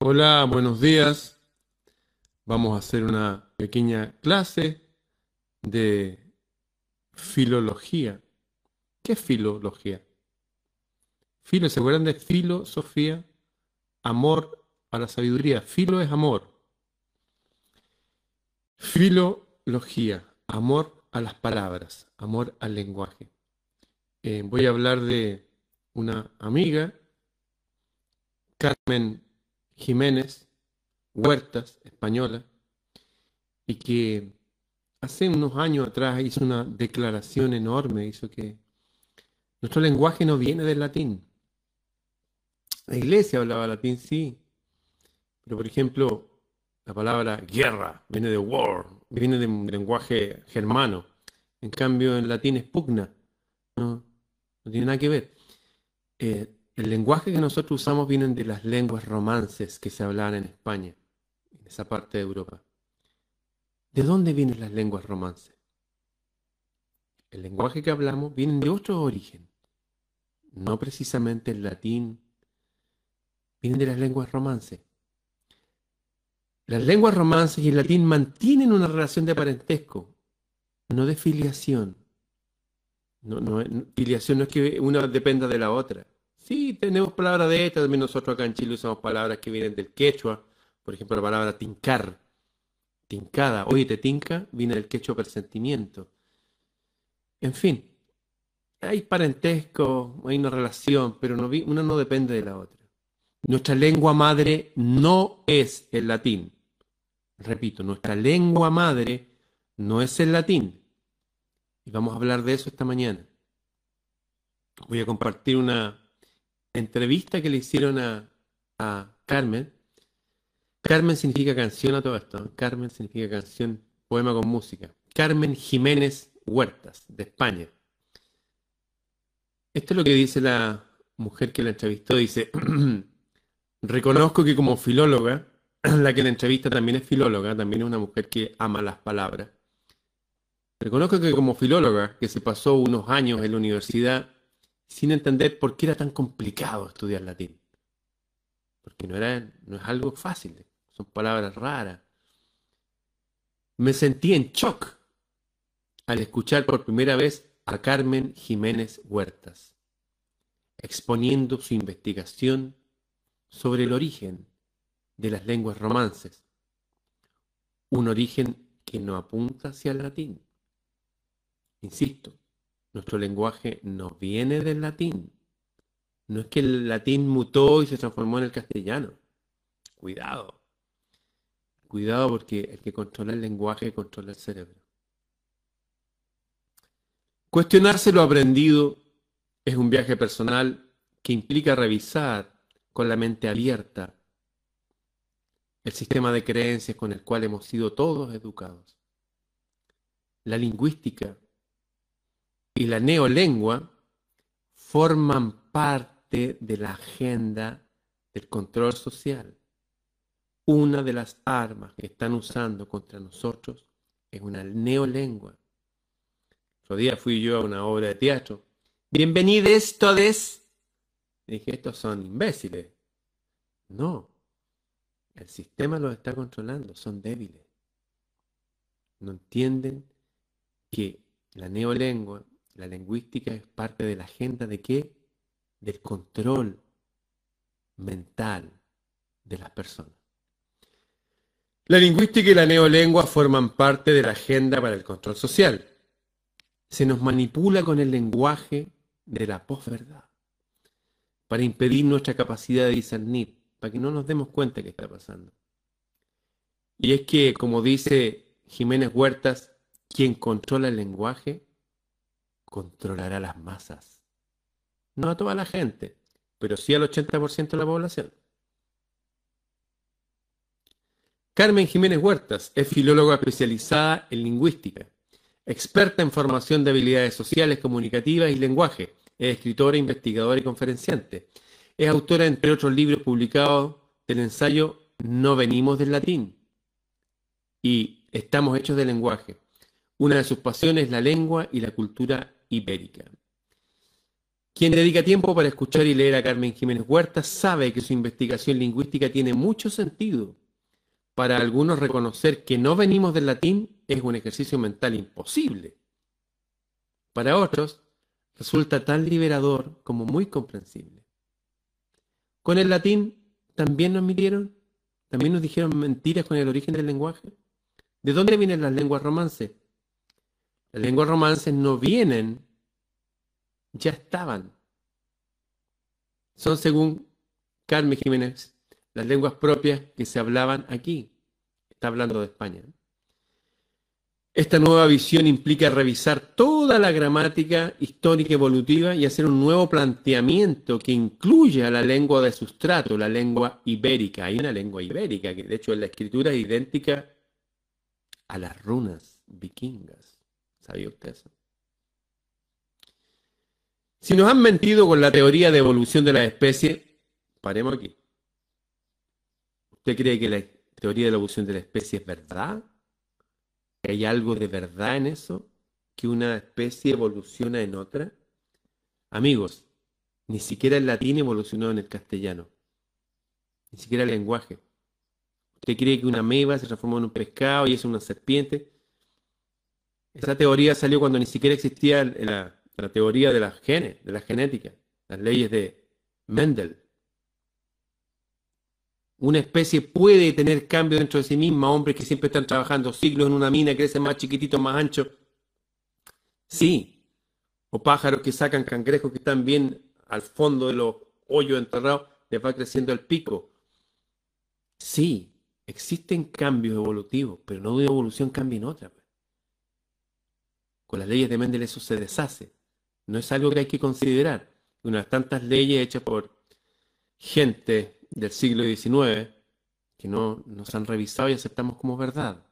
Hola, buenos días. Vamos a hacer una pequeña clase de filología. ¿Qué es filología? Filo, ¿se acuerdan de filosofía? Amor a la sabiduría. Filo es amor. Filología, amor a las palabras, amor al lenguaje. Eh, voy a hablar de una amiga, Carmen Jiménez Huertas, española, y que hace unos años atrás hizo una declaración enorme, hizo que nuestro lenguaje no viene del latín. La iglesia hablaba latín, sí, pero por ejemplo, la palabra guerra viene de war, viene de un lenguaje germano. En cambio, en latín es pugna. No, no tiene nada que ver. Eh, el lenguaje que nosotros usamos viene de las lenguas romances que se hablaban en España, en esa parte de Europa. ¿De dónde vienen las lenguas romances? El lenguaje que hablamos viene de otro origen, no precisamente el latín, vienen de las lenguas romances. Las lenguas romances y el latín mantienen una relación de parentesco, no de filiación. No, filiación no es que una dependa de la otra. Sí, tenemos palabras de estas, también nosotros acá en Chile usamos palabras que vienen del quechua, por ejemplo la palabra tincar, tincada, oye, te tinca, viene del quechua presentimiento. En fin, hay parentesco, hay una relación, pero una no depende de la otra. Nuestra lengua madre no es el latín. Repito, nuestra lengua madre no es el latín. Y vamos a hablar de eso esta mañana. Voy a compartir una, entrevista que le hicieron a, Carmen. Carmen significa canción a todo esto. Carmen significa canción, poema con música. Carmen Jiménez Huertas, de España. Esto es lo que dice la mujer que la entrevistó. Dice, reconozco que como filóloga, la que la entrevista también es filóloga, también es una mujer que ama las palabras. Reconozco que como filóloga, que se pasó unos años en la universidad sin entender por qué era tan complicado estudiar latín. Porque no, era, no es algo fácil, son palabras raras. Me sentí en shock al escuchar por primera vez a Carmen Jiménez Huertas, exponiendo su investigación sobre el origen de las lenguas romances, un origen que no apunta hacia el latín. Insisto, nuestro lenguaje no viene del latín. No es que el latín mutó y se transformó en el castellano. Cuidado. Cuidado porque el que controla el lenguaje controla el cerebro. Cuestionarse lo aprendido es un viaje personal que implica revisar con la mente abierta el sistema de creencias con el cual hemos sido todos educados. La lingüística y la neolengua forman parte de la agenda del control social. Una de las armas que están usando contra nosotros es una neolengua. Otro día fui yo a una obra de teatro. Bienvenidos todos. Dije, estos son imbéciles. No, el sistema los está controlando, son débiles. No entienden que la neolengua la lingüística es parte de la agenda de qué? Del control mental de las personas. La lingüística y la neolengua forman parte de la agenda para el control social. Se nos manipula con el lenguaje de la posverdad para impedir nuestra capacidad de discernir, para que no nos demos cuenta de qué está pasando. Y es que, como dice Jiménez Huertas, quien controla el lenguaje controlará las masas. No a toda la gente, pero sí al 80% de la población. Carmen Jiménez Huertas es filóloga especializada en lingüística, experta en formación de habilidades sociales, comunicativas y lenguaje. Es escritora, investigadora y conferenciante. Es autora, entre otros libros publicados, del ensayo No venimos del latín y Estamos hechos de lenguaje. Una de sus pasiones es la lengua y la cultura ibérica. Quien dedica tiempo para escuchar y leer a Carmen Jiménez Huerta sabe que su investigación lingüística tiene mucho sentido. Para algunos reconocer que no venimos del latín es un ejercicio mental imposible. Para otros resulta tan liberador como muy comprensible. Con el latín también nos midieron, también nos dijeron mentiras con el origen del lenguaje. ¿De dónde vienen las lenguas romances? Las lenguas romances no vienen, ya estaban. Son, según Carmen Jiménez, las lenguas propias que se hablaban aquí. Está hablando de España. Esta nueva visión implica revisar toda la gramática histórica evolutiva y hacer un nuevo planteamiento que incluya la lengua de sustrato, la lengua ibérica. Hay una lengua ibérica que de hecho en la escritura es idéntica a las runas vikingas. ¿Sabía usted eso? Si nos han mentido con la teoría de evolución de la especie, paremos aquí. ¿Usted cree que la teoría de la evolución de la especie es verdad? ¿Hay algo de verdad en eso? ¿Que una especie evoluciona en otra? Amigos, ni siquiera el latín evolucionó en el castellano. Ni siquiera el lenguaje. ¿Usted cree que una meba se transformó en un pescado y es una serpiente? Esa teoría salió cuando ni siquiera existía la, teoría de las genes, de la genética, las leyes de Mendel. Una especie puede tener cambio dentro de sí misma, hombres que siempre están trabajando siglos en una mina, crecen más chiquititos, más anchos. Sí. O pájaros que sacan cangrejos que están bien al fondo de los hoyos enterrados, les va creciendo el pico. Sí, existen cambios evolutivos, pero no de evolución cambia en otra. Con las leyes de Mendel eso se deshace. No es algo que hay que considerar. Unas tantas leyes hechas por gente del siglo XIX que no nos han revisado y aceptamos como verdad.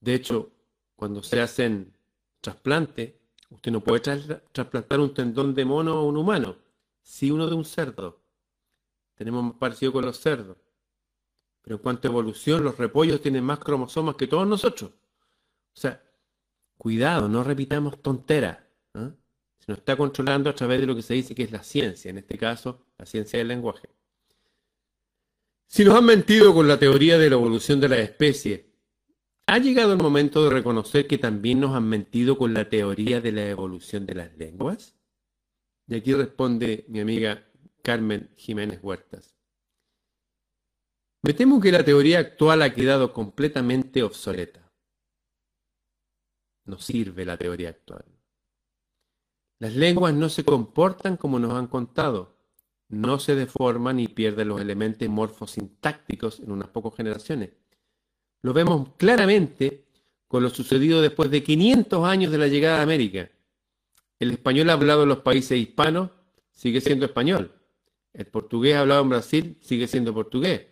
De hecho, cuando se hacen trasplantes, usted no puede trasplantar un tendón de mono a un humano, sí uno de un cerdo. Tenemos más parecido con los cerdos. Pero en cuanto a evolución, los repollos tienen más cromosomas que todos nosotros. O sea, cuidado, no repitamos tonteras. ¿eh? Se nos está controlando a través de lo que se dice que es la ciencia, en este caso, la ciencia del lenguaje. Si nos han mentido con la teoría de la evolución de la especie, ¿ha llegado el momento de reconocer que también nos han mentido con la teoría de la evolución de las lenguas? Y aquí responde mi amiga Carmen Jiménez Huertas. Me temo que la teoría actual ha quedado completamente obsoleta. No sirve la teoría actual. Las lenguas no se comportan como nos han contado no se deforman y pierden los elementos morfosintácticos en unas pocas generaciones. Lo vemos claramente con lo sucedido después de 500 años de la llegada a América. El español hablado en los países hispanos sigue siendo español. El portugués hablado en Brasil sigue siendo portugués.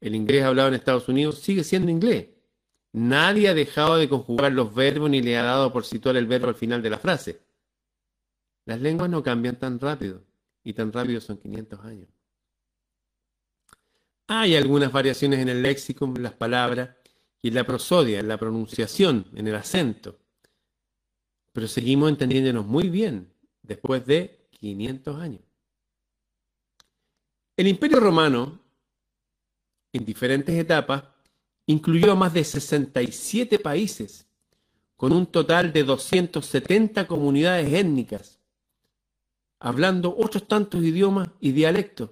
El inglés hablado en Estados Unidos sigue siendo inglés. Nadie ha dejado de conjugar los verbos ni le ha dado por situar el verbo al final de la frase. Las lenguas no cambian tan rápido y tan rápido son 500 años. Hay algunas variaciones en el léxico, en las palabras y en la prosodia, en la pronunciación, en el acento. Pero seguimos entendiéndonos muy bien después de 500 años. El Imperio Romano, en diferentes etapas, incluyó a más de 67 países, con un total de 270 comunidades étnicas, hablando otros tantos idiomas y dialectos.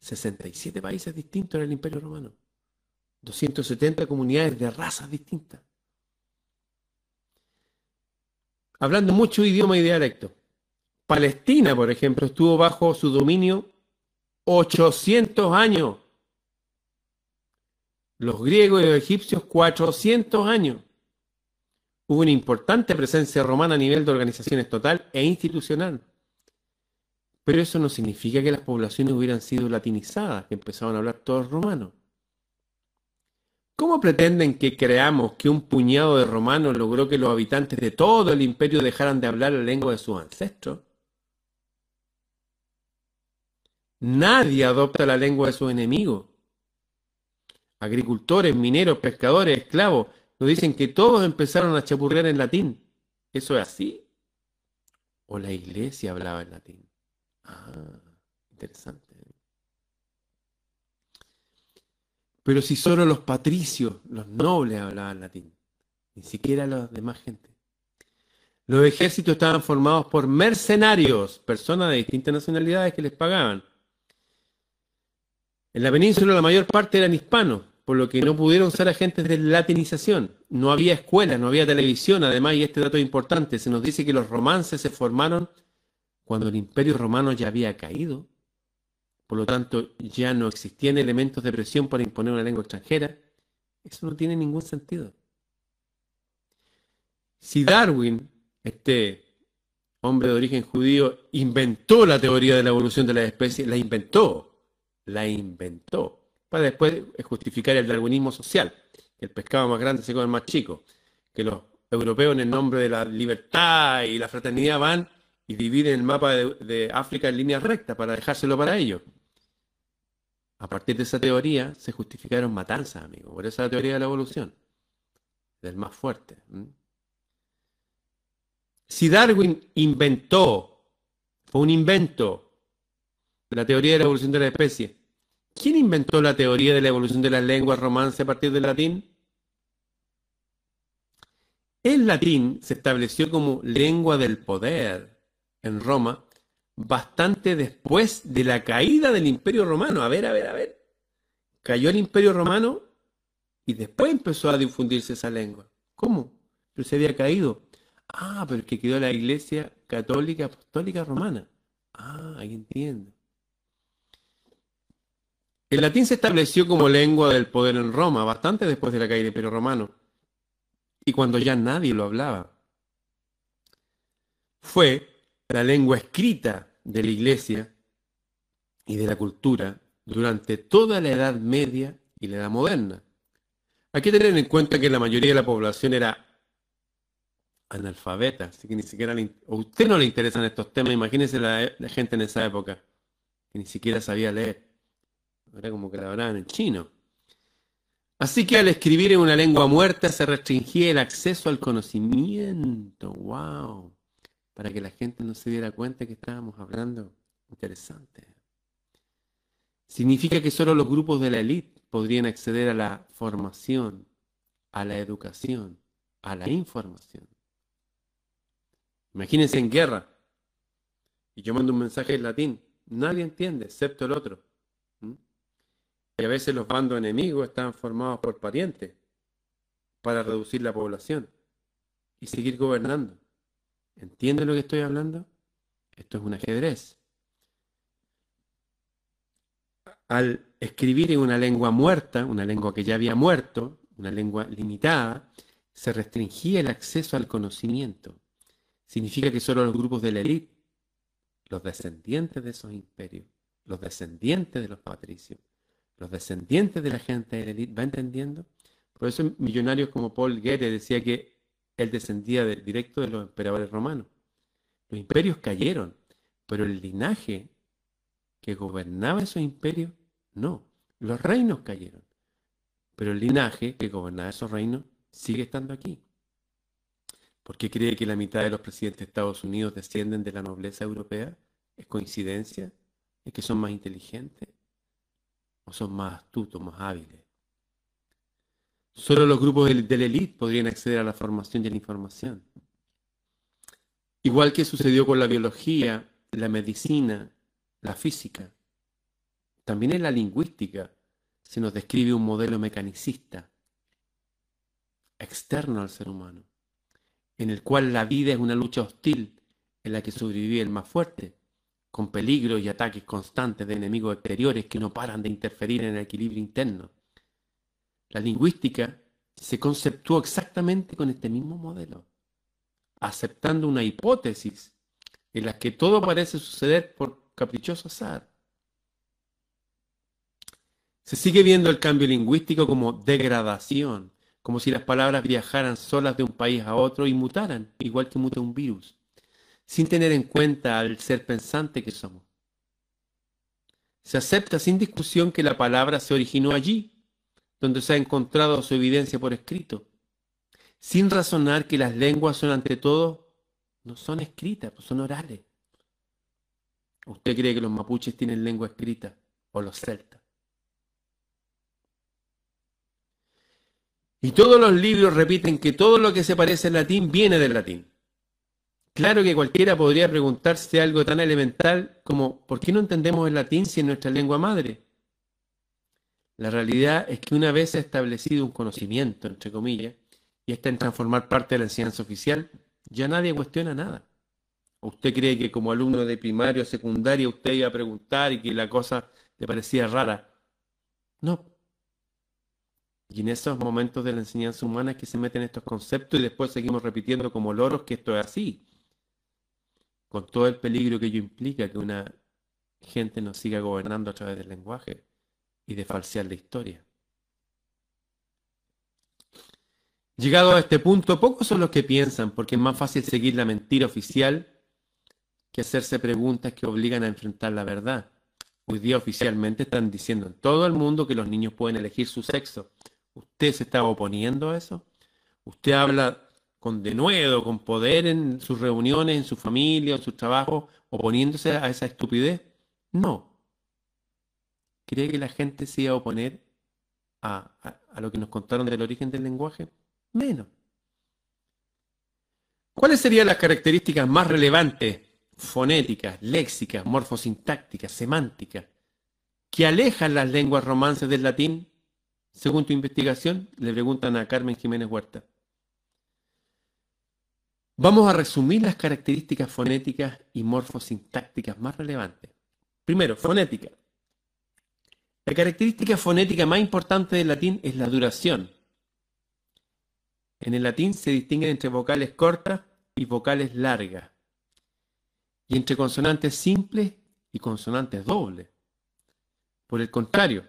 67 países distintos en el Imperio Romano. 270 comunidades de razas distintas. Hablando mucho idioma y dialecto. Palestina, por ejemplo, estuvo bajo su dominio 800 años. Los griegos y los egipcios 400 años. Hubo una importante presencia romana a nivel de organizaciones total e institucional. Pero eso no significa que las poblaciones hubieran sido latinizadas, que empezaron a hablar todos romanos. ¿Cómo pretenden que creamos que un puñado de romanos logró que los habitantes de todo el imperio dejaran de hablar la lengua de sus ancestros? Nadie adopta la lengua de sus enemigos. Agricultores, mineros, pescadores, esclavos, nos dicen que todos empezaron a chapurrear en latín. ¿Eso es así? o la iglesia hablaba en latín. Ah, interesante. Pero si solo los patricios, los nobles hablaban latín, ni siquiera los demás gente. Los ejércitos estaban formados por mercenarios, personas de distintas nacionalidades que les pagaban. En la península la mayor parte eran hispanos, por lo que no pudieron ser agentes de latinización. No había escuelas, no había televisión, además, y este dato es importante, se nos dice que los romances se formaron cuando el imperio romano ya había caído. Por lo tanto, ya no existían elementos de presión para imponer una lengua extranjera. Eso no tiene ningún sentido. Si Darwin, este hombre de origen judío, inventó la teoría de la evolución de las especies, la inventó, la inventó, para después justificar el darwinismo social. El pescado más grande se come más chico. Que los europeos en el nombre de la libertad y la fraternidad van y dividen el mapa de, África en línea recta para dejárselo para ellos. A partir de esa teoría se justificaron matanzas, amigos. Por eso la teoría de la evolución. Del más fuerte. Si Darwin inventó, fue un invento, la teoría de la evolución de la especie, ¿Quién inventó la teoría de la evolución de las lenguas romance a partir del latín? El latín se estableció como lengua del poder en Roma bastante después de la caída del Imperio Romano. A ver, a ver, a ver. Cayó el Imperio Romano y después empezó a difundirse esa lengua. ¿Cómo? Pero se había caído. Ah, pero es que quedó la Iglesia Católica Apostólica Romana. Ah, ahí entiendo. El latín se estableció como lengua del poder en Roma, bastante después de la caída del Imperio Romano, y cuando ya nadie lo hablaba. Fue la lengua escrita de la iglesia y de la cultura durante toda la Edad Media y la Edad Moderna. Hay que tener en cuenta que la mayoría de la población era analfabeta, así que ni siquiera a usted no le interesan estos temas, imagínese la gente en esa época, que ni siquiera sabía leer. Era como que la hablaban en chino. Así que al escribir en una lengua muerta se restringía el acceso al conocimiento. ¡Wow! Para que la gente no se diera cuenta que estábamos hablando. Interesante. Significa que solo los grupos de la élite podrían acceder a la formación, a la educación, a la información. Imagínense en guerra. Y yo mando un mensaje en latín. Nadie entiende, excepto el otro. Y a veces los bandos enemigos están formados por parientes para reducir la población y seguir gobernando. ¿Entienden lo que estoy hablando? Esto es un ajedrez. Al escribir en una lengua muerta, una lengua que ya había muerto, una lengua limitada, se restringía el acceso al conocimiento. Significa que solo los grupos de la élite, los descendientes de esos imperios, los descendientes de los patricios, los descendientes de la gente de ¿va entendiendo? Por eso millonarios como Paul Guerre decía que él descendía directo de los emperadores romanos. Los imperios cayeron, pero el linaje que gobernaba esos imperios, no. Los reinos cayeron, pero el linaje que gobernaba esos reinos sigue estando aquí. ¿Por qué cree que la mitad de los presidentes de Estados Unidos descienden de la nobleza europea? ¿Es coincidencia? ¿Es que son más inteligentes? Son más astutos, más hábiles. Solo los grupos de la élite podrían acceder a la formación y a la información. Igual que sucedió con la biología, la medicina, la física. También en la lingüística se nos describe un modelo mecanicista, externo al ser humano, en el cual la vida es una lucha hostil en la que sobrevive el más fuerte con peligros y ataques constantes de enemigos exteriores que no paran de interferir en el equilibrio interno. La lingüística se conceptuó exactamente con este mismo modelo, aceptando una hipótesis en la que todo parece suceder por caprichoso azar. Se sigue viendo el cambio lingüístico como degradación, como si las palabras viajaran solas de un país a otro y mutaran, igual que muta un virus sin tener en cuenta al ser pensante que somos. Se acepta sin discusión que la palabra se originó allí, donde se ha encontrado su evidencia por escrito, sin razonar que las lenguas son ante todo no son escritas, pues son orales. ¿Usted cree que los mapuches tienen lengua escrita o los celtas? Y todos los libros repiten que todo lo que se parece al latín viene del latín. Claro que cualquiera podría preguntarse algo tan elemental como ¿por qué no entendemos el latín si es nuestra lengua madre? La realidad es que una vez establecido un conocimiento, entre comillas, y está en transformar parte de la enseñanza oficial, ya nadie cuestiona nada. ¿Usted cree que como alumno de primaria o secundaria usted iba a preguntar y que la cosa le parecía rara? No. Y en esos momentos de la enseñanza humana es que se meten estos conceptos y después seguimos repitiendo como loros que esto es así. Con todo el peligro que ello implica que una gente nos siga gobernando a través del lenguaje y de falsear la historia. Llegado a este punto, pocos son los que piensan, porque es más fácil seguir la mentira oficial que hacerse preguntas que obligan a enfrentar la verdad. Hoy día oficialmente están diciendo en todo el mundo que los niños pueden elegir su sexo. ¿Usted se está oponiendo a eso? ¿Usted habla con denuedo, con poder en sus reuniones, en su familia, en su trabajo, oponiéndose a esa estupidez? No. ¿Cree que la gente se iba a oponer a, a lo que nos contaron del origen del lenguaje? Menos. ¿Cuáles serían las características más relevantes fonéticas, léxicas, morfosintácticas, semánticas, que alejan las lenguas romances del latín, según tu investigación? Le preguntan a Carmen Jiménez Huerta. Vamos a resumir las características fonéticas y morfosintácticas más relevantes. Primero, fonética. La característica fonética más importante del latín es la duración. En el latín se distinguen entre vocales cortas y vocales largas y entre consonantes simples y consonantes dobles. Por el contrario,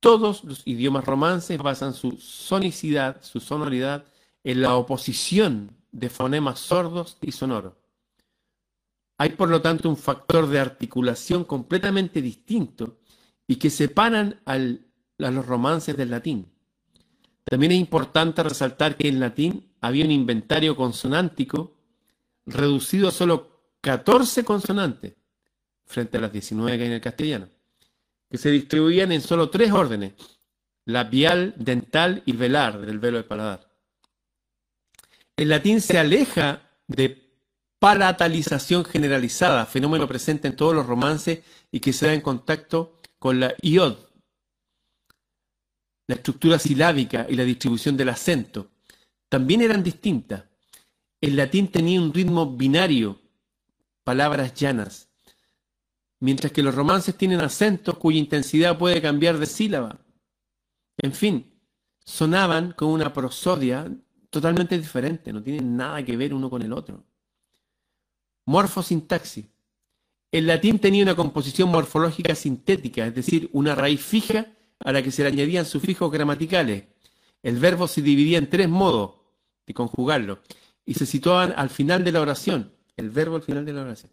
todos los idiomas romances basan su sonicidad, su sonoridad, en la oposición de fonemas sordos y sonoros. Hay por lo tanto un factor de articulación completamente distinto y que separan al, a los romances del latín. También es importante resaltar que en latín había un inventario consonántico reducido a solo 14 consonantes frente a las 19 que hay en el castellano, que se distribuían en solo tres órdenes, labial, dental y velar, del velo del paladar. El latín se aleja de palatalización generalizada, fenómeno presente en todos los romances y que se da en contacto con la iod, la estructura silábica y la distribución del acento. También eran distintas. El latín tenía un ritmo binario palabras llanas, mientras que los romances tienen acentos cuya intensidad puede cambiar de sílaba. En fin, sonaban con una prosodia totalmente diferente, no tienen nada que ver uno con el otro. Morfosintaxis. El latín tenía una composición morfológica sintética, es decir, una raíz fija a la que se le añadían sufijos gramaticales. El verbo se dividía en tres modos de conjugarlo y se situaban al final de la oración el verbo al final de la oración.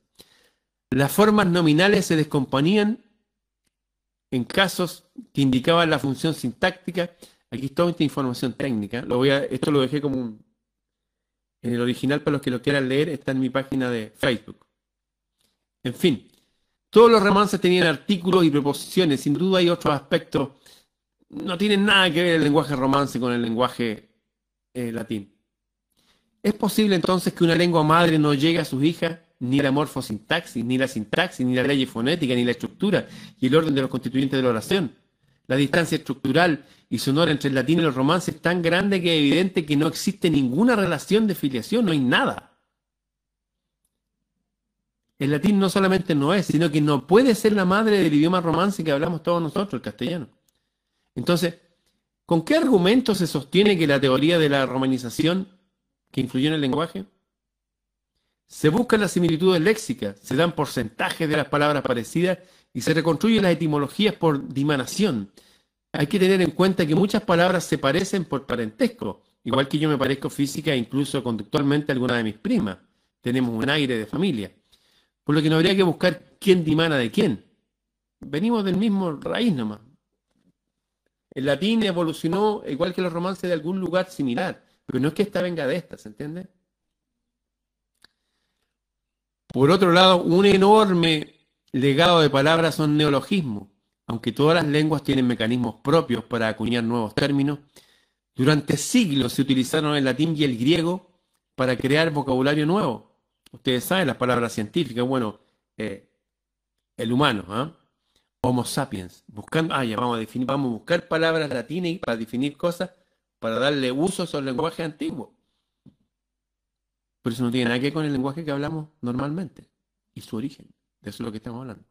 Las formas nominales se descomponían en casos que indicaban la función sintáctica. Aquí está esta información técnica. Esto lo dejé como un, en el original para los que lo quieran leer, está en mi página de Facebook. En fin, todos los romances tenían artículos y preposiciones. Sin duda hay otros aspectos. No tienen nada que ver el lenguaje romance con el lenguaje eh, latín. ¿Es posible entonces que una lengua madre no llegue a sus hijas ni la morfosintaxis, ni la sintaxis, ni la ley fonética, ni la estructura y el orden de los constituyentes de la oración? La distancia estructural y sonora entre el latín y los romances es tan grande que es evidente que no existe ninguna relación de filiación, no hay nada. El latín no solamente no es, sino que no puede ser la madre del idioma romance que hablamos todos nosotros, el castellano. Entonces, ¿con qué argumento se sostiene que la teoría de la romanización que influyó en el lenguaje? Se buscan las similitudes léxicas, se dan porcentajes de las palabras parecidas y se reconstruyen las etimologías por dimanación. Hay que tener en cuenta que muchas palabras se parecen por parentesco, igual que yo me parezco física e incluso conductualmente a alguna de mis primas. Tenemos un aire de familia. Por lo que no habría que buscar quién dimana de quién. Venimos del mismo raíz nomás. El latín evolucionó igual que los romances de algún lugar similar. Pero no es que esta venga de esta, ¿se entiende? Por otro lado, un enorme legado de palabras son neologismos. Aunque todas las lenguas tienen mecanismos propios para acuñar nuevos términos, durante siglos se utilizaron el latín y el griego para crear vocabulario nuevo. Ustedes saben las palabras científicas, bueno, eh, el humano, ¿ah? Homo sapiens, buscando, ah, ya vamos a definir, vamos a buscar palabras latinas para definir cosas, para darle uso a esos lenguajes antiguos. Pero eso no tiene nada que ver con el lenguaje que hablamos normalmente y su origen. Eso es lo que estamos hablando.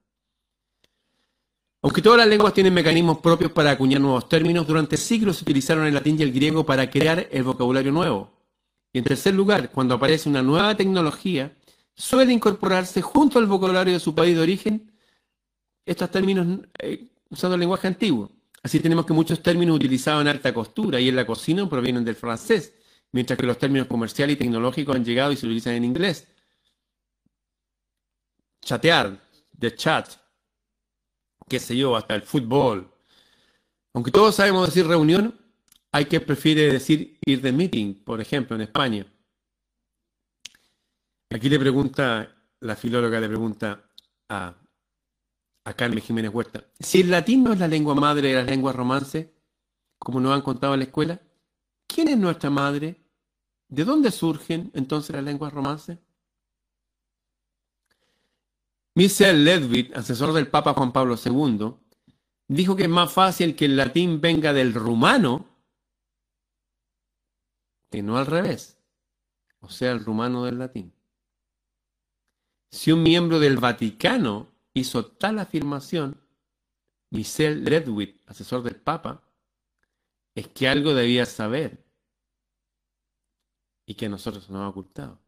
Aunque todas las lenguas tienen mecanismos propios para acuñar nuevos términos, durante siglos se utilizaron el latín y el griego para crear el vocabulario nuevo. Y en tercer lugar, cuando aparece una nueva tecnología, suele incorporarse junto al vocabulario de su país de origen estos términos eh, usando el lenguaje antiguo. Así tenemos que muchos términos utilizados en alta costura y en la cocina provienen del francés, mientras que los términos comerciales y tecnológicos han llegado y se utilizan en inglés. Chatear, de chat, qué sé yo, hasta el fútbol. Aunque todos sabemos decir reunión, hay que prefiere decir ir de meeting, por ejemplo, en España. Aquí le pregunta, la filóloga le pregunta a, a Carmen Jiménez Huerta, si el latín no es la lengua madre de las lenguas romances, como nos han contado en la escuela, ¿quién es nuestra madre? ¿De dónde surgen entonces las lenguas romances? Michel Ledwig, asesor del Papa Juan Pablo II, dijo que es más fácil que el latín venga del rumano que no al revés, o sea, el rumano del latín. Si un miembro del Vaticano hizo tal afirmación, Michel Ledwig, asesor del Papa, es que algo debía saber y que a nosotros nos ha ocultado.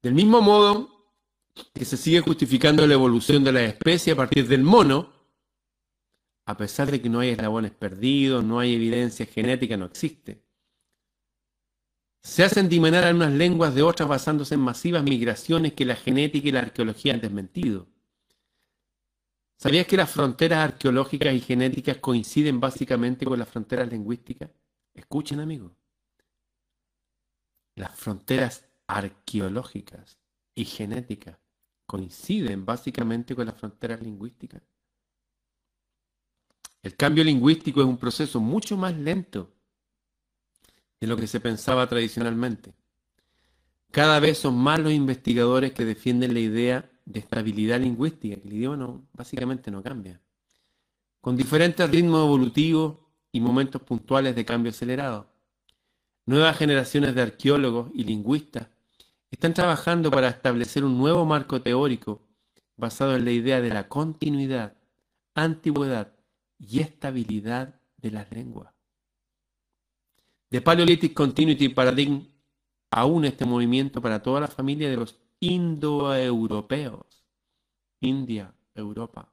Del mismo modo, que se sigue justificando la evolución de la especie a partir del mono, a pesar de que no hay eslabones perdidos, no hay evidencia genética, no existe. Se hacen diminuir algunas lenguas de otras basándose en masivas migraciones que la genética y la arqueología han desmentido. ¿Sabías que las fronteras arqueológicas y genéticas coinciden básicamente con las fronteras lingüísticas? Escuchen amigos. Las fronteras arqueológicas y genéticas coinciden básicamente con las fronteras lingüísticas. El cambio lingüístico es un proceso mucho más lento de lo que se pensaba tradicionalmente. Cada vez son más los investigadores que defienden la idea de estabilidad lingüística, que el idioma básicamente no cambia, con diferentes ritmos evolutivos y momentos puntuales de cambio acelerado. Nuevas generaciones de arqueólogos y lingüistas están trabajando para establecer un nuevo marco teórico basado en la idea de la continuidad, antigüedad y estabilidad de las lenguas. The Paleolithic Continuity Paradigm aún este movimiento para toda la familia de los indoeuropeos. India, Europa.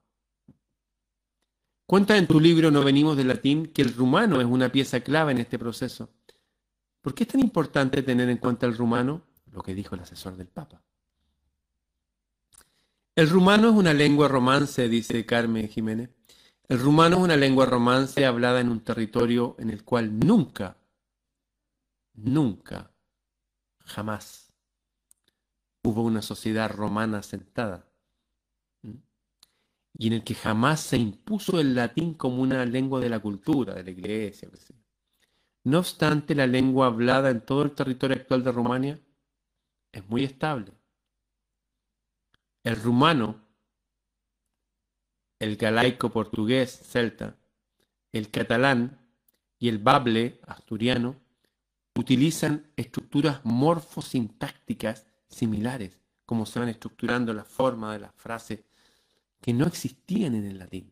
Cuenta en tu libro No venimos del latín que el rumano es una pieza clave en este proceso. ¿Por qué es tan importante tener en cuenta el rumano? Lo que dijo el asesor del Papa. El rumano es una lengua romance, dice Carmen Jiménez. El rumano es una lengua romance hablada en un territorio en el cual nunca, nunca, jamás hubo una sociedad romana sentada y en el que jamás se impuso el latín como una lengua de la cultura, de la iglesia. No obstante, la lengua hablada en todo el territorio actual de Rumania es muy estable. El rumano, el galaico portugués celta, el catalán y el bable asturiano utilizan estructuras morfosintácticas similares, como se van estructurando la forma de las frases que no existían en el latín.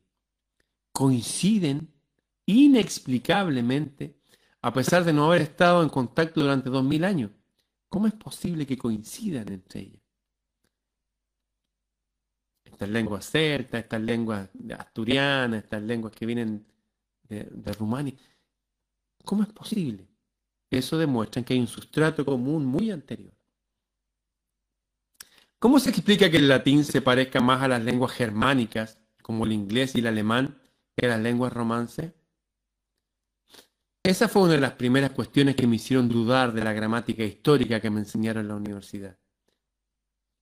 Coinciden inexplicablemente a pesar de no haber estado en contacto durante dos mil años. ¿Cómo es posible que coincidan entre ellas? Estas lenguas celtas, estas lenguas asturianas, estas lenguas que vienen de, Rumania. ¿Cómo es posible? Eso demuestra que hay un sustrato común muy anterior. ¿Cómo se explica que el latín se parezca más a las lenguas germánicas, como el inglés y el alemán, que a las lenguas romances? Esa fue una de las primeras cuestiones que me hicieron dudar de la gramática histórica que me enseñaron en la universidad.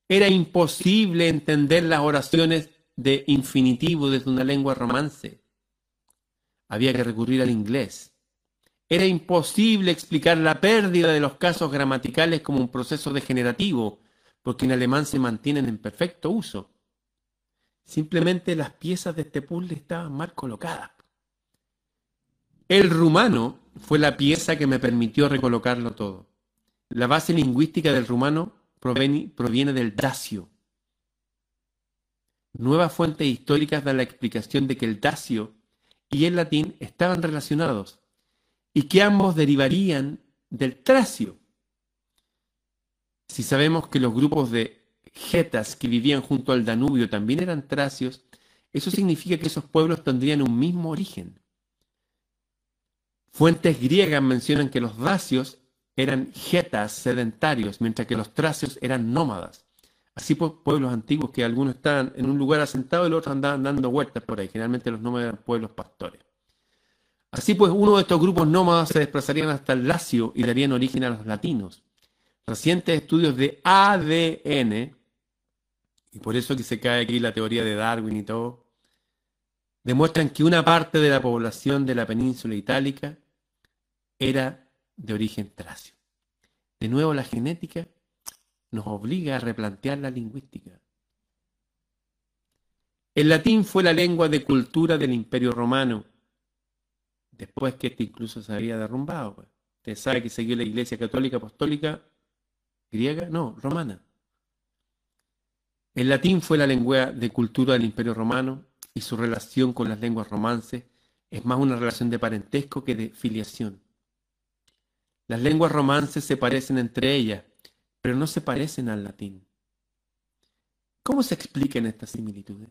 Era imposible entender las oraciones de infinitivo desde una lengua romance. Había que recurrir al inglés. Era imposible explicar la pérdida de los casos gramaticales como un proceso degenerativo, porque en alemán se mantienen en perfecto uso. Simplemente las piezas de este puzzle estaban mal colocadas. El rumano fue la pieza que me permitió recolocarlo todo. La base lingüística del rumano proviene, del dacio. Nuevas fuentes históricas dan la explicación de que el dacio y el latín estaban relacionados y que ambos derivarían del tracio. Si sabemos que los grupos de getas que vivían junto al Danubio también eran tracios, eso significa que esos pueblos tendrían un mismo origen. Fuentes griegas mencionan que los dacios eran getas sedentarios, mientras que los tracios eran nómadas. Así pues, pueblos antiguos que algunos estaban en un lugar asentado y los otros andaban dando vueltas por ahí. Generalmente los nómadas eran pueblos pastores. Así pues, uno de estos grupos nómadas se desplazarían hasta el Lacio y darían origen a los latinos. Recientes estudios de ADN, y por eso que se cae aquí la teoría de Darwin y todo, demuestran que una parte de la población de la península itálica era de origen tracio. De nuevo, la genética nos obliga a replantear la lingüística. El latín fue la lengua de cultura del Imperio Romano, después que este incluso se había derrumbado. Pues. Usted sabe que siguió la Iglesia Católica Apostólica griega, no, romana. El latín fue la lengua de cultura del Imperio Romano y su relación con las lenguas romances es más una relación de parentesco que de filiación. Las lenguas romances se parecen entre ellas, pero no se parecen al latín. ¿Cómo se explican estas similitudes?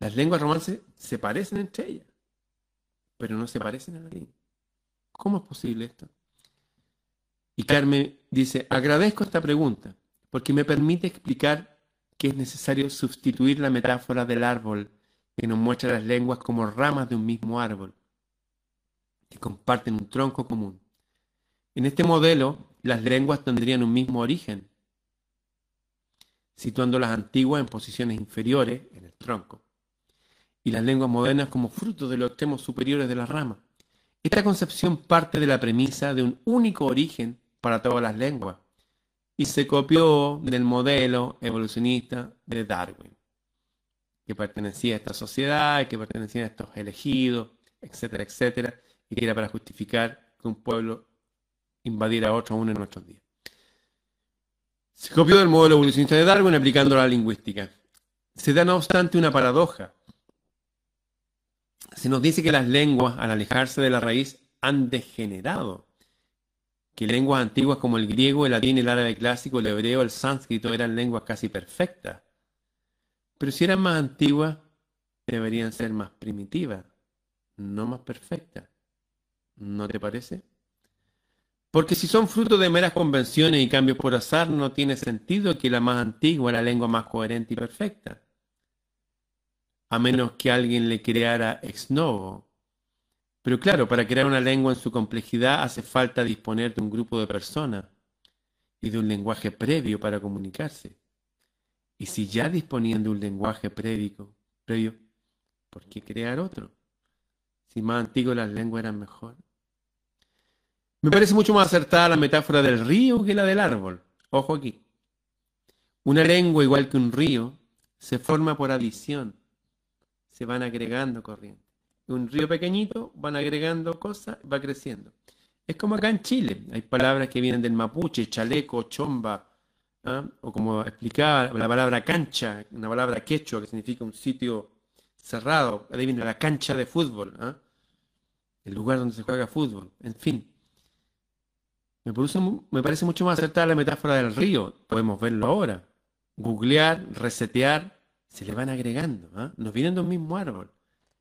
Las lenguas romances se parecen entre ellas, pero no se parecen al latín. ¿Cómo es posible esto? Y Carmen dice, agradezco esta pregunta porque me permite explicar que es necesario sustituir la metáfora del árbol que nos muestra las lenguas como ramas de un mismo árbol que comparten un tronco común. En este modelo, las lenguas tendrían un mismo origen, situando las antiguas en posiciones inferiores en el tronco, y las lenguas modernas como fruto de los extremos superiores de la rama. Esta concepción parte de la premisa de un único origen para todas las lenguas, y se copió del modelo evolucionista de Darwin, que pertenecía a esta sociedad, que pertenecía a estos elegidos, etcétera, etcétera, y que era para justificar que un pueblo invadiera a otro aún en nuestros días. Se copió del modelo evolucionista de Darwin aplicando la lingüística. Se da no obstante una paradoja. Se nos dice que las lenguas, al alejarse de la raíz, han degenerado. Que lenguas antiguas como el griego, el latín, el árabe clásico, el hebreo, el sánscrito eran lenguas casi perfectas. Pero si eran más antiguas, deberían ser más primitivas, no más perfectas. ¿No te parece? Porque si son fruto de meras convenciones y cambios por azar, no tiene sentido que la más antigua, la lengua más coherente y perfecta. A menos que alguien le creara ex novo. Pero claro, para crear una lengua en su complejidad hace falta disponer de un grupo de personas y de un lenguaje previo para comunicarse. Y si ya disponían de un lenguaje previo, previo ¿por qué crear otro? Si más antiguo las lenguas eran mejor. Me parece mucho más acertada la metáfora del río que la del árbol. Ojo aquí. Una lengua igual que un río se forma por adición. Se van agregando corrientes. Un río pequeñito van agregando cosas, va creciendo. Es como acá en Chile. Hay palabras que vienen del mapuche, chaleco, chomba, ¿ah? o como explicaba la palabra cancha, una palabra quechua que significa un sitio cerrado. Ahí viene la cancha de fútbol, ¿ah? el lugar donde se juega fútbol. En fin, me parece, mucho más acertada la metáfora del río. Podemos verlo ahora. Googlear, resetear, se le van agregando. ¿ah? Nos vienen de un mismo árbol.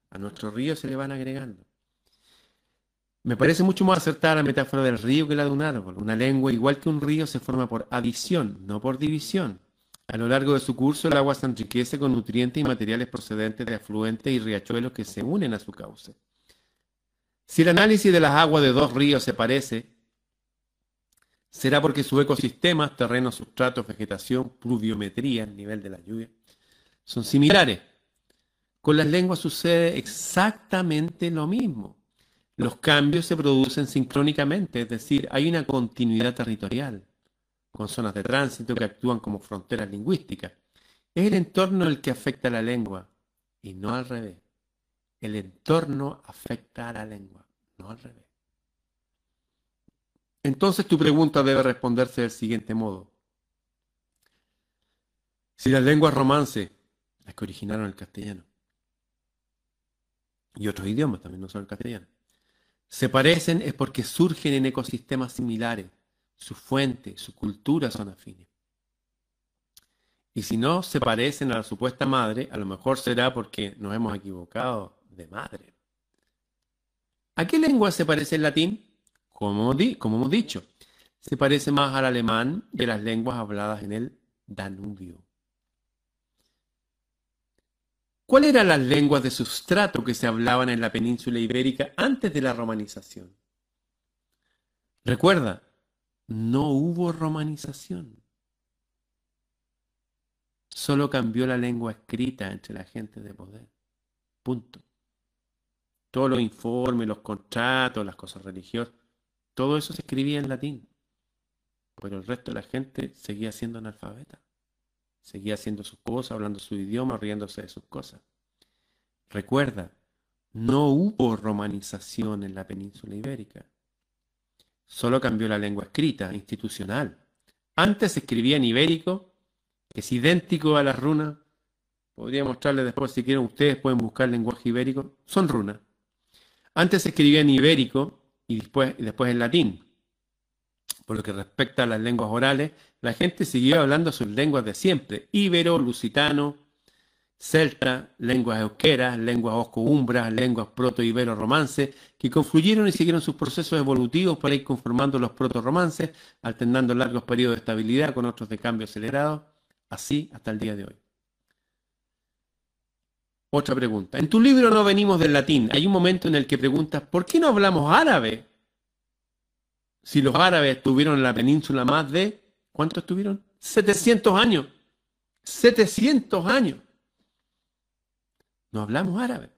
A nuestro río se le van agregando. Me parece mucho más acertada la metáfora del río que la de un árbol. Una lengua igual que un río se forma por adición, no por división. A lo largo de su curso el agua se enriquece con nutrientes y materiales procedentes de afluentes y riachuelos que se unen a su cauce. Si el análisis de las aguas de dos ríos se parece, Será porque sus ecosistemas, terrenos, sustratos, vegetación, pluviometría, el nivel de la lluvia, son similares. Con las lenguas sucede exactamente lo mismo. Los cambios se producen sincrónicamente, es decir, hay una continuidad territorial, con zonas de tránsito que actúan como fronteras lingüísticas. Es el entorno el que afecta a la lengua y no al revés. El entorno afecta a la lengua, no al revés. Entonces tu pregunta debe responderse del siguiente modo. Si las lenguas romance, las que originaron el castellano, y otros idiomas también, no solo el castellano, se parecen es porque surgen en ecosistemas similares, su fuente, su cultura son afines. Y si no se parecen a la supuesta madre, a lo mejor será porque nos hemos equivocado de madre. ¿A qué lengua se parece el latín? Como, como hemos dicho, se parece más al alemán que las lenguas habladas en el Danubio. ¿Cuáles eran las lenguas de sustrato que se hablaban en la península ibérica antes de la romanización? Recuerda, no hubo romanización. Solo cambió la lengua escrita entre la gente de poder. Punto. Todos los informes, los contratos, las cosas religiosas, todo eso se escribía en latín. Pero el resto de la gente seguía siendo analfabeta. Seguía haciendo sus cosas, hablando su idioma, riéndose de sus cosas. Recuerda, no hubo romanización en la península ibérica. Solo cambió la lengua escrita, institucional. Antes se escribía en ibérico es idéntico a las runas. Podría mostrarles después, si quieren, ustedes pueden buscar lenguaje ibérico. Son runas. Antes se escribía en ibérico y después, después en latín. Por lo que respecta a las lenguas orales, la gente siguió hablando sus lenguas de siempre. Ibero, lusitano, celta, lenguas euqueras, lenguas osco-umbras, lenguas proto-ibero-romances, que confluyeron y siguieron sus procesos evolutivos para ir conformando los proto-romances, alternando largos periodos de estabilidad con otros de cambio acelerado Así hasta el día de hoy. Otra pregunta. En tu libro no venimos del latín. Hay un momento en el que preguntas, ¿por qué no hablamos árabe? Si los árabes estuvieron en la península más de, ¿cuánto estuvieron? 700 años. 700 años. No hablamos árabe.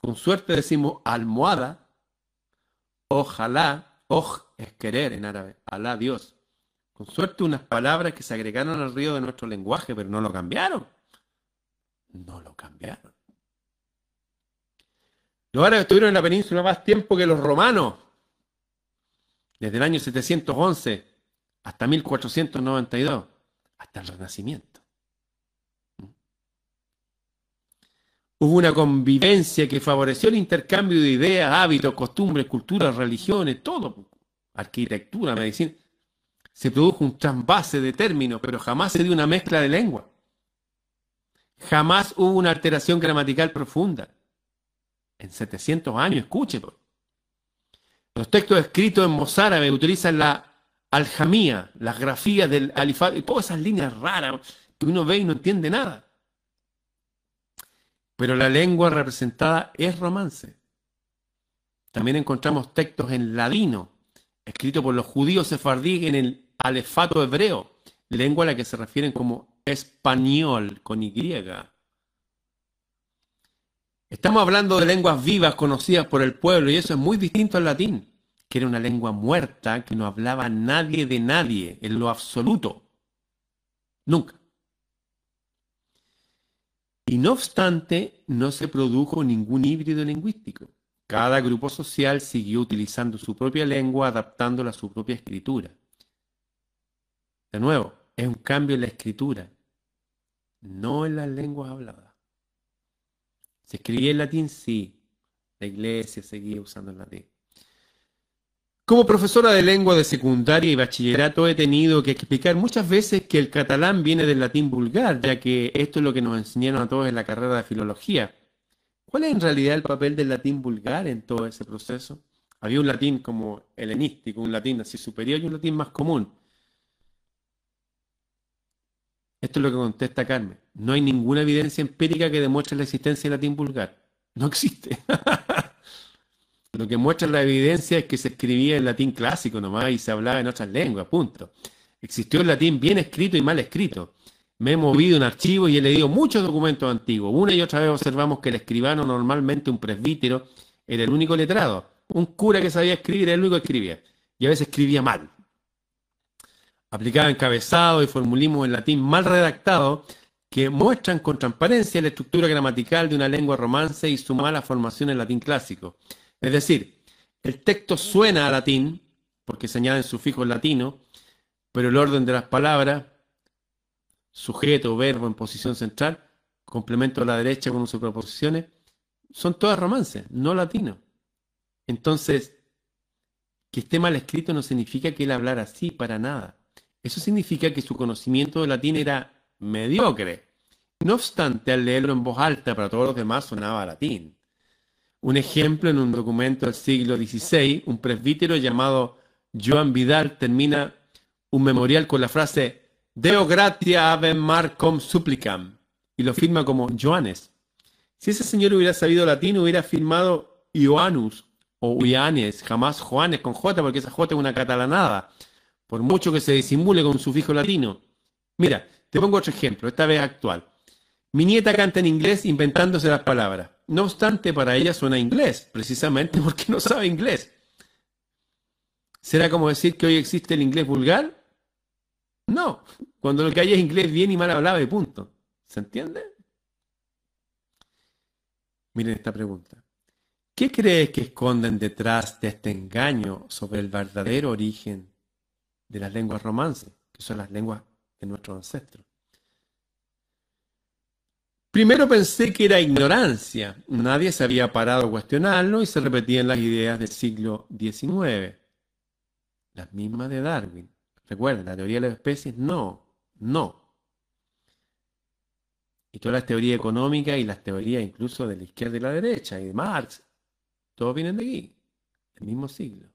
Con suerte decimos almohada, ojalá, oj es querer en árabe, alá Dios. Con suerte unas palabras que se agregaron al río de nuestro lenguaje, pero no lo cambiaron. No lo cambiaron. Los árabes estuvieron en la península más tiempo que los romanos. Desde el año 711 hasta 1492, hasta el Renacimiento. Hubo una convivencia que favoreció el intercambio de ideas, hábitos, costumbres, culturas, religiones, todo. Arquitectura, medicina se produjo un trasvase de términos, pero jamás se dio una mezcla de lengua. Jamás hubo una alteración gramatical profunda. En 700 años, escúchelo. Los textos escritos en mozárabe utilizan la aljamía, las grafías del alifato, y todas esas líneas raras que uno ve y no entiende nada. Pero la lengua representada es romance. También encontramos textos en ladino, escritos por los judíos sefardíes en el alefato hebreo, lengua a la que se refieren como español con Y. Estamos hablando de lenguas vivas conocidas por el pueblo y eso es muy distinto al latín, que era una lengua muerta que no hablaba nadie de nadie en lo absoluto. Nunca. Y no obstante, no se produjo ningún híbrido lingüístico. Cada grupo social siguió utilizando su propia lengua, adaptándola a su propia escritura. De nuevo, es un cambio en la escritura, no en las lenguas habladas. ¿Se escribía en latín? Sí. La iglesia seguía usando el latín. Como profesora de lengua de secundaria y bachillerato he tenido que explicar muchas veces que el catalán viene del latín vulgar, ya que esto es lo que nos enseñaron a todos en la carrera de filología. ¿Cuál es en realidad el papel del latín vulgar en todo ese proceso? Había un latín como helenístico, un latín así superior y un latín más común. Esto es lo que contesta Carmen. No hay ninguna evidencia empírica que demuestre la existencia del latín vulgar. No existe. Lo que muestra la evidencia es que se escribía en latín clásico nomás y se hablaba en otras lenguas, punto. Existió el latín bien escrito y mal escrito. Me he movido en archivos y he leído muchos documentos antiguos. Una y otra vez observamos que el escribano, normalmente un presbítero, era el único letrado. Un cura que sabía escribir era el único que escribía. Y a veces escribía mal. Aplicaba encabezado y formulismos en latín mal redactado que muestran con transparencia la estructura gramatical de una lengua romance y su mala formación en latín clásico. Es decir, el texto suena a latín, porque se añaden sufijos latinos, pero el orden de las palabras, sujeto, verbo en posición central, complemento a la derecha con sus proposiciones, son todas romances, no latinos. Entonces, que esté mal escrito no significa que él hablara así, para nada. Eso significa que su conocimiento de latín era mediocre. No obstante, al leerlo en voz alta para todos los demás sonaba latín. Un ejemplo en un documento del siglo XVI, un presbítero llamado Joan Vidal termina un memorial con la frase Deo gratia ave marcom supplicam y lo firma como Joanes. Si ese señor hubiera sabido latín, hubiera firmado Ioanus o Ioannes, jamás Juanes con J, porque esa J es una catalanada, por mucho que se disimule con un sufijo latino. Mira, te pongo otro ejemplo, esta vez actual. Mi nieta canta en inglés inventándose las palabras. No obstante, para ella suena inglés, precisamente porque no sabe inglés. ¿Será como decir que hoy existe el inglés vulgar? No, cuando lo que hay es inglés bien y mal hablado y punto. ¿Se entiende? Miren esta pregunta. ¿Qué crees que esconden detrás de este engaño sobre el verdadero origen de las lenguas romances, que son las lenguas de nuestros ancestros. Primero pensé que era ignorancia. Nadie se había parado a cuestionarlo y se repetían las ideas del siglo XIX. Las mismas de Darwin. Recuerden, la teoría de las especies, no, no. Y todas las teorías económicas y las teorías incluso de la izquierda y la derecha y de Marx, todos vienen de aquí, del mismo siglo,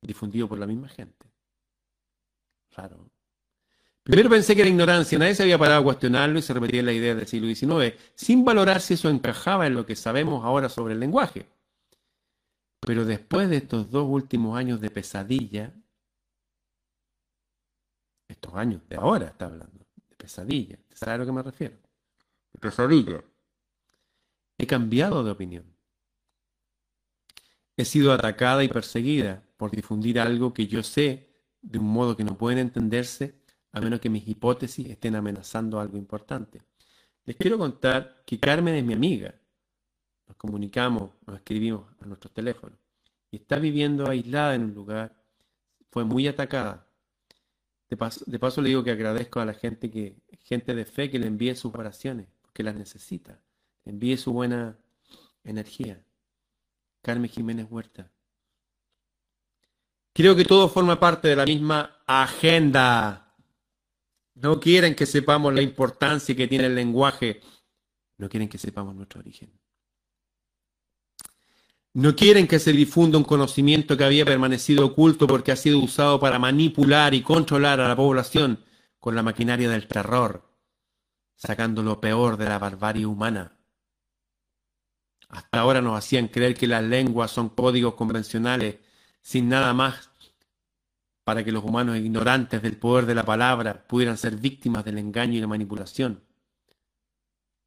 difundido por la misma gente. Primero pensé que era ignorancia, nadie se había parado a cuestionarlo y se repetía la idea del siglo XIX, sin valorar si eso encajaba en lo que sabemos ahora sobre el lenguaje. Pero después de estos dos últimos años de pesadilla, estos años de ahora está hablando, de pesadilla, ¿sabes a lo que me refiero? De pesadilla. He cambiado de opinión. He sido atacada y perseguida por difundir algo que yo sé de un modo que no pueden entenderse a menos que mis hipótesis estén amenazando algo importante. Les quiero contar que Carmen es mi amiga. Nos comunicamos, nos escribimos a nuestros teléfonos. Y está viviendo aislada en un lugar. Fue muy atacada. De paso, le digo que agradezco a la gente que, gente de fe que le envíe sus oraciones, porque las necesita. Le envíe su buena energía. Carmen Jiménez Huerta. Creo que todo forma parte de la misma agenda. No quieren que sepamos la importancia que tiene el lenguaje. No quieren que sepamos nuestro origen. No quieren que se difunda un conocimiento que había permanecido oculto porque ha sido usado para manipular y controlar a la población con la maquinaria del terror, sacando lo peor de la barbarie humana. Hasta ahora nos hacían creer que las lenguas son códigos convencionales sin nada más para que los humanos ignorantes del poder de la palabra pudieran ser víctimas del engaño y la manipulación.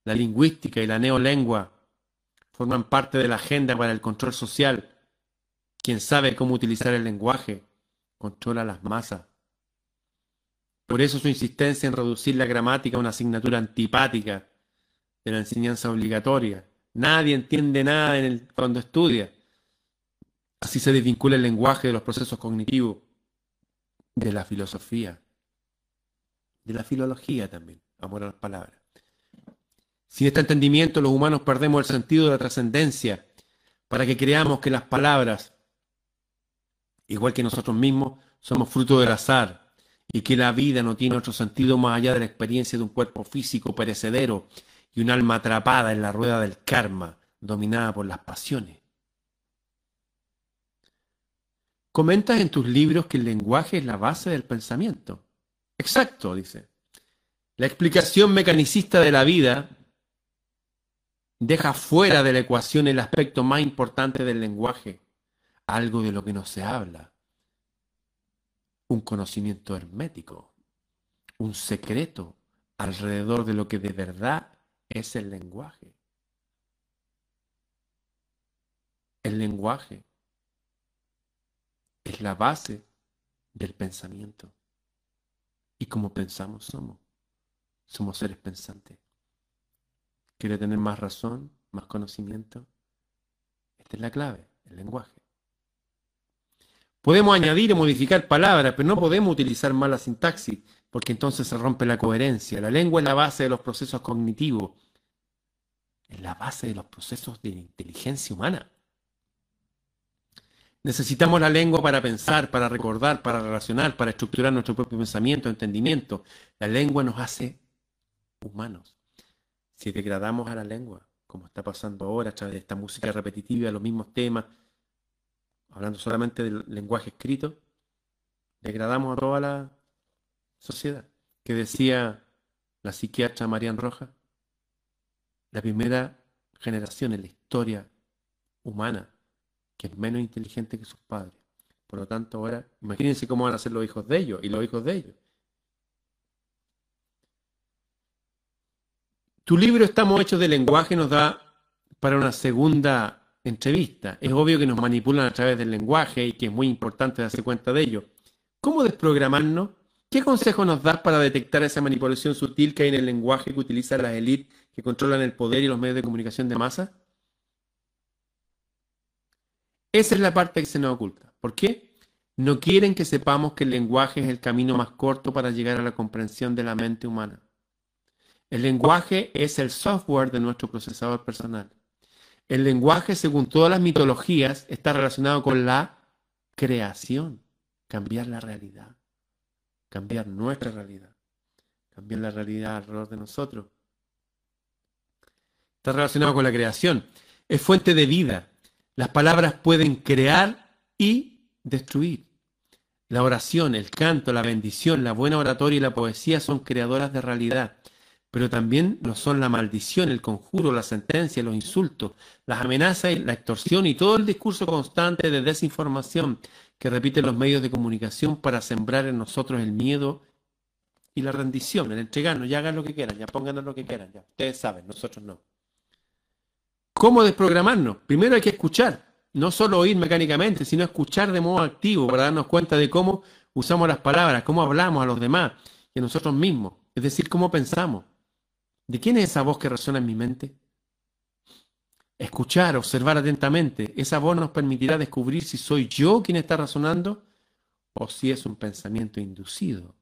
La lingüística y la neolengua forman parte de la agenda para el control social. Quien sabe cómo utilizar el lenguaje controla las masas. Por eso su insistencia en reducir la gramática a una asignatura antipática de la enseñanza obligatoria. Nadie entiende nada en el, cuando estudia. Así se desvincula el lenguaje de los procesos cognitivos de la filosofía, de la filología también, amor a las palabras. Sin este entendimiento los humanos perdemos el sentido de la trascendencia para que creamos que las palabras, igual que nosotros mismos, somos fruto del azar y que la vida no tiene otro sentido más allá de la experiencia de un cuerpo físico perecedero y un alma atrapada en la rueda del karma, dominada por las pasiones. Comentas en tus libros que el lenguaje es la base del pensamiento. Exacto, dice. La explicación mecanicista de la vida deja fuera de la ecuación el aspecto más importante del lenguaje, algo de lo que no se habla, un conocimiento hermético, un secreto alrededor de lo que de verdad es el lenguaje. El lenguaje es la base del pensamiento. Y como pensamos somos, somos seres pensantes. ¿Quiere tener más razón, más conocimiento? Esta es la clave, el lenguaje. Podemos añadir o modificar palabras, pero no podemos utilizar mala sintaxis, porque entonces se rompe la coherencia. La lengua es la base de los procesos cognitivos, es la base de los procesos de inteligencia humana. Necesitamos la lengua para pensar, para recordar, para relacionar, para estructurar nuestro propio pensamiento, entendimiento. La lengua nos hace humanos. Si degradamos a la lengua, como está pasando ahora a través de esta música repetitiva, los mismos temas, hablando solamente del lenguaje escrito, degradamos a toda la sociedad. Que decía la psiquiatra Marian Rojas, la primera generación en la historia humana que es menos inteligente que sus padres. Por lo tanto, ahora imagínense cómo van a ser los hijos de ellos y los hijos de ellos. Tu libro Estamos hechos de lenguaje nos da para una segunda entrevista. Es obvio que nos manipulan a través del lenguaje y que es muy importante darse cuenta de ello. ¿Cómo desprogramarnos? ¿Qué consejo nos das para detectar esa manipulación sutil que hay en el lenguaje que utilizan las élites que controlan el poder y los medios de comunicación de masa? Esa es la parte que se nos oculta. ¿Por qué? No quieren que sepamos que el lenguaje es el camino más corto para llegar a la comprensión de la mente humana. El lenguaje es el software de nuestro procesador personal. El lenguaje, según todas las mitologías, está relacionado con la creación, cambiar la realidad, cambiar nuestra realidad, cambiar la realidad alrededor de nosotros. Está relacionado con la creación. Es fuente de vida, las palabras pueden crear y destruir. La oración, el canto, la bendición, la buena oratoria y la poesía son creadoras de realidad, pero también lo son la maldición, el conjuro, la sentencia, los insultos, las amenazas, la extorsión y todo el discurso constante de desinformación que repiten los medios de comunicación para sembrar en nosotros el miedo y la rendición, el entregarnos, ya hagan lo que quieran, ya pónganos lo que quieran, ya. Ustedes saben, nosotros no. ¿Cómo desprogramarnos? Primero hay que escuchar, no solo oír mecánicamente, sino escuchar de modo activo para darnos cuenta de cómo usamos las palabras, cómo hablamos a los demás y a nosotros mismos, es decir, cómo pensamos. ¿De quién es esa voz que resuena en mi mente? Escuchar, observar atentamente. Esa voz nos permitirá descubrir si soy yo quien está razonando o si es un pensamiento inducido.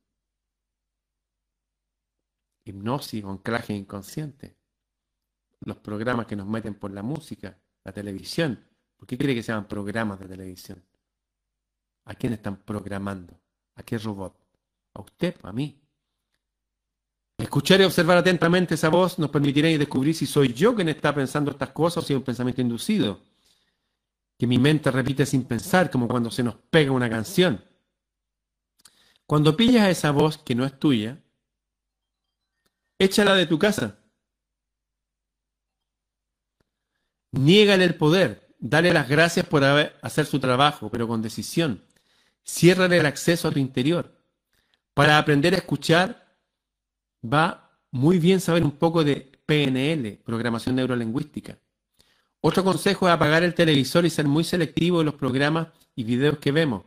Hipnosis o anclaje inconsciente los programas que nos meten por la música, la televisión. ¿Por qué cree que se llaman programas de televisión? ¿A quién están programando? ¿A qué robot? ¿A usted? ¿A mí? Escuchar y observar atentamente esa voz nos permitirá descubrir si soy yo quien está pensando estas cosas o si es un pensamiento inducido. Que mi mente repite sin pensar, como cuando se nos pega una canción. Cuando pillas a esa voz que no es tuya, échala de tu casa. Niégale el poder, dale las gracias por hacer su trabajo, pero con decisión. Ciérrale el acceso a tu interior. Para aprender a escuchar, va muy bien saber un poco de PNL, programación neurolingüística. Otro consejo es apagar el televisor y ser muy selectivo en los programas y videos que vemos.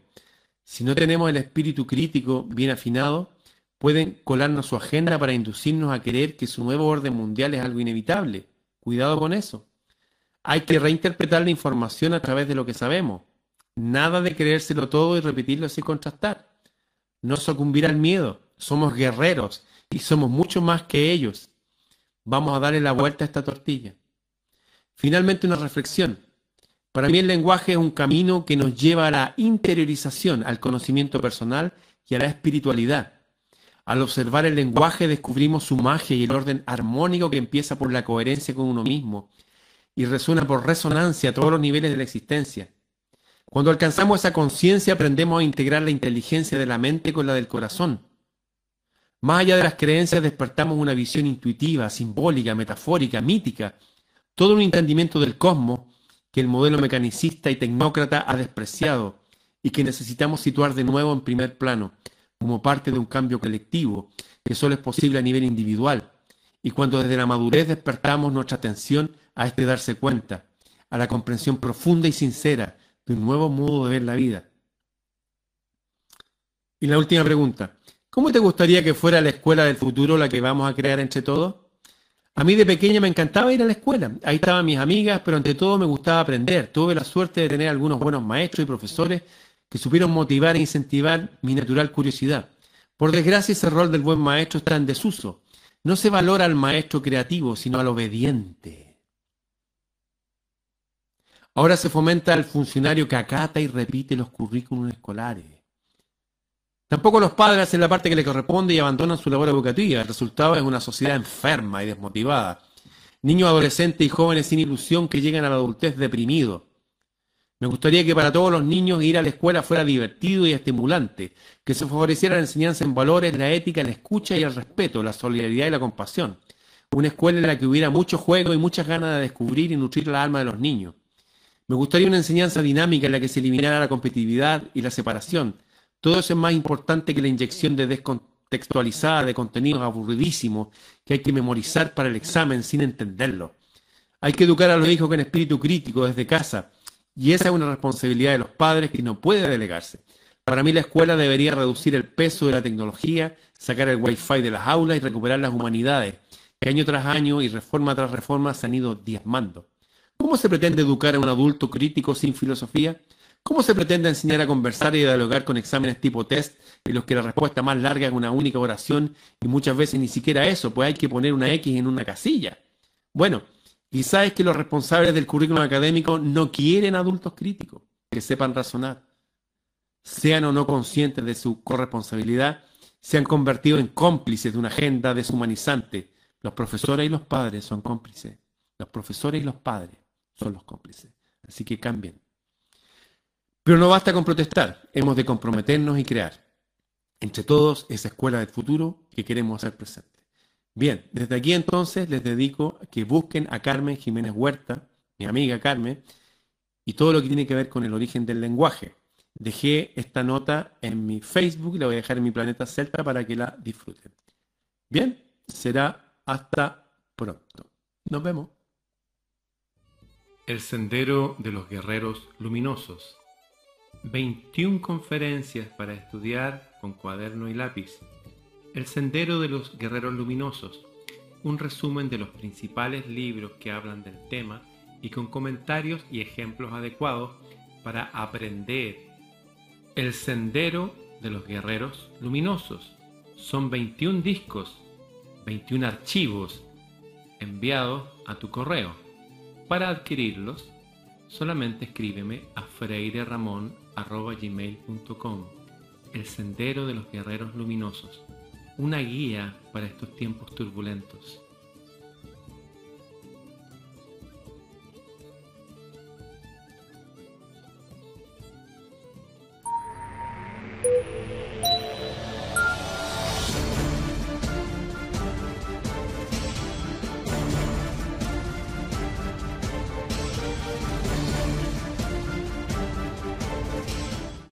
Si no tenemos el espíritu crítico bien afinado, pueden colarnos su agenda para inducirnos a creer que su nuevo orden mundial es algo inevitable. Cuidado con eso. Hay que reinterpretar la información a través de lo que sabemos. Nada de creérselo todo y repetirlo sin contrastar. No sucumbir al miedo. Somos guerreros y somos mucho más que ellos. Vamos a darle la vuelta a esta tortilla. Finalmente una reflexión. Para mí el lenguaje es un camino que nos lleva a la interiorización, al conocimiento personal y a la espiritualidad. Al observar el lenguaje descubrimos su magia y el orden armónico que empieza por la coherencia con uno mismo y resuena por resonancia a todos los niveles de la existencia. Cuando alcanzamos esa conciencia aprendemos a integrar la inteligencia de la mente con la del corazón. Más allá de las creencias despertamos una visión intuitiva, simbólica, metafórica, mítica, todo un entendimiento del cosmos que el modelo mecanicista y tecnócrata ha despreciado y que necesitamos situar de nuevo en primer plano, como parte de un cambio colectivo, que solo es posible a nivel individual, y cuando desde la madurez despertamos nuestra atención a este darse cuenta, a la comprensión profunda y sincera de un nuevo modo de ver la vida. Y la última pregunta, ¿cómo te gustaría que fuera la escuela del futuro la que vamos a crear entre todos? A mí de pequeña me encantaba ir a la escuela. Ahí estaban mis amigas, pero ante todo me gustaba aprender. Tuve la suerte de tener algunos buenos maestros y profesores que supieron motivar e incentivar mi natural curiosidad. Por desgracia, ese rol del buen maestro está en desuso. No se valora al maestro creativo, sino al obediente. Ahora se fomenta al funcionario que acata y repite los currículos escolares. Tampoco los padres hacen la parte que les corresponde y abandonan su labor educativa. El resultado es una sociedad enferma y desmotivada. Niños, adolescentes y jóvenes sin ilusión que llegan a la adultez deprimidos. Me gustaría que para todos los niños ir a la escuela fuera divertido y estimulante, que se favoreciera la enseñanza en valores, la ética, la escucha y el respeto, la solidaridad y la compasión. Una escuela en la que hubiera mucho juego y muchas ganas de descubrir y nutrir la alma de los niños. Me gustaría una enseñanza dinámica en la que se eliminara la competitividad y la separación, todo eso es más importante que la inyección de descontextualizada de contenidos aburridísimos que hay que memorizar para el examen sin entenderlo. Hay que educar a los hijos con espíritu crítico desde casa y esa es una responsabilidad de los padres que no puede delegarse. Para mí la escuela debería reducir el peso de la tecnología, sacar el wifi de las aulas y recuperar las humanidades, que año tras año y reforma tras reforma se han ido diezmando. ¿Cómo se pretende educar a un adulto crítico sin filosofía? ¿Cómo se pretende enseñar a conversar y dialogar con exámenes tipo test en los que la respuesta más larga es una única oración y muchas veces ni siquiera eso, pues hay que poner una X en una casilla? Bueno, quizás es que los responsables del currículum académico no quieren adultos críticos que sepan razonar, sean o no conscientes de su corresponsabilidad, se han convertido en cómplices de una agenda deshumanizante. Los profesores y los padres son cómplices. Los profesores y los padres son los cómplices. Así que cambien. Pero no basta con protestar, hemos de comprometernos y crear entre todos esa escuela del futuro que queremos hacer presente. Bien, desde aquí entonces les dedico a que busquen a Carmen Jiménez Huerta, mi amiga Carmen, y todo lo que tiene que ver con el origen del lenguaje. Dejé esta nota en mi Facebook y la voy a dejar en mi planeta Celta para que la disfruten. Bien, será hasta pronto. Nos vemos. El sendero de los guerreros luminosos 21 conferencias para estudiar con cuaderno y lápiz. El Sendero de los Guerreros Luminosos. Un resumen de los principales libros que hablan del tema y con comentarios y ejemplos adecuados para aprender. El Sendero de los Guerreros Luminosos. Son 21 discos, 21 archivos enviados a tu correo. Para adquirirlos, solamente escríbeme a freireramon.gmail.com El Sendero de los Guerreros Luminosos, una guía para estos tiempos turbulentos.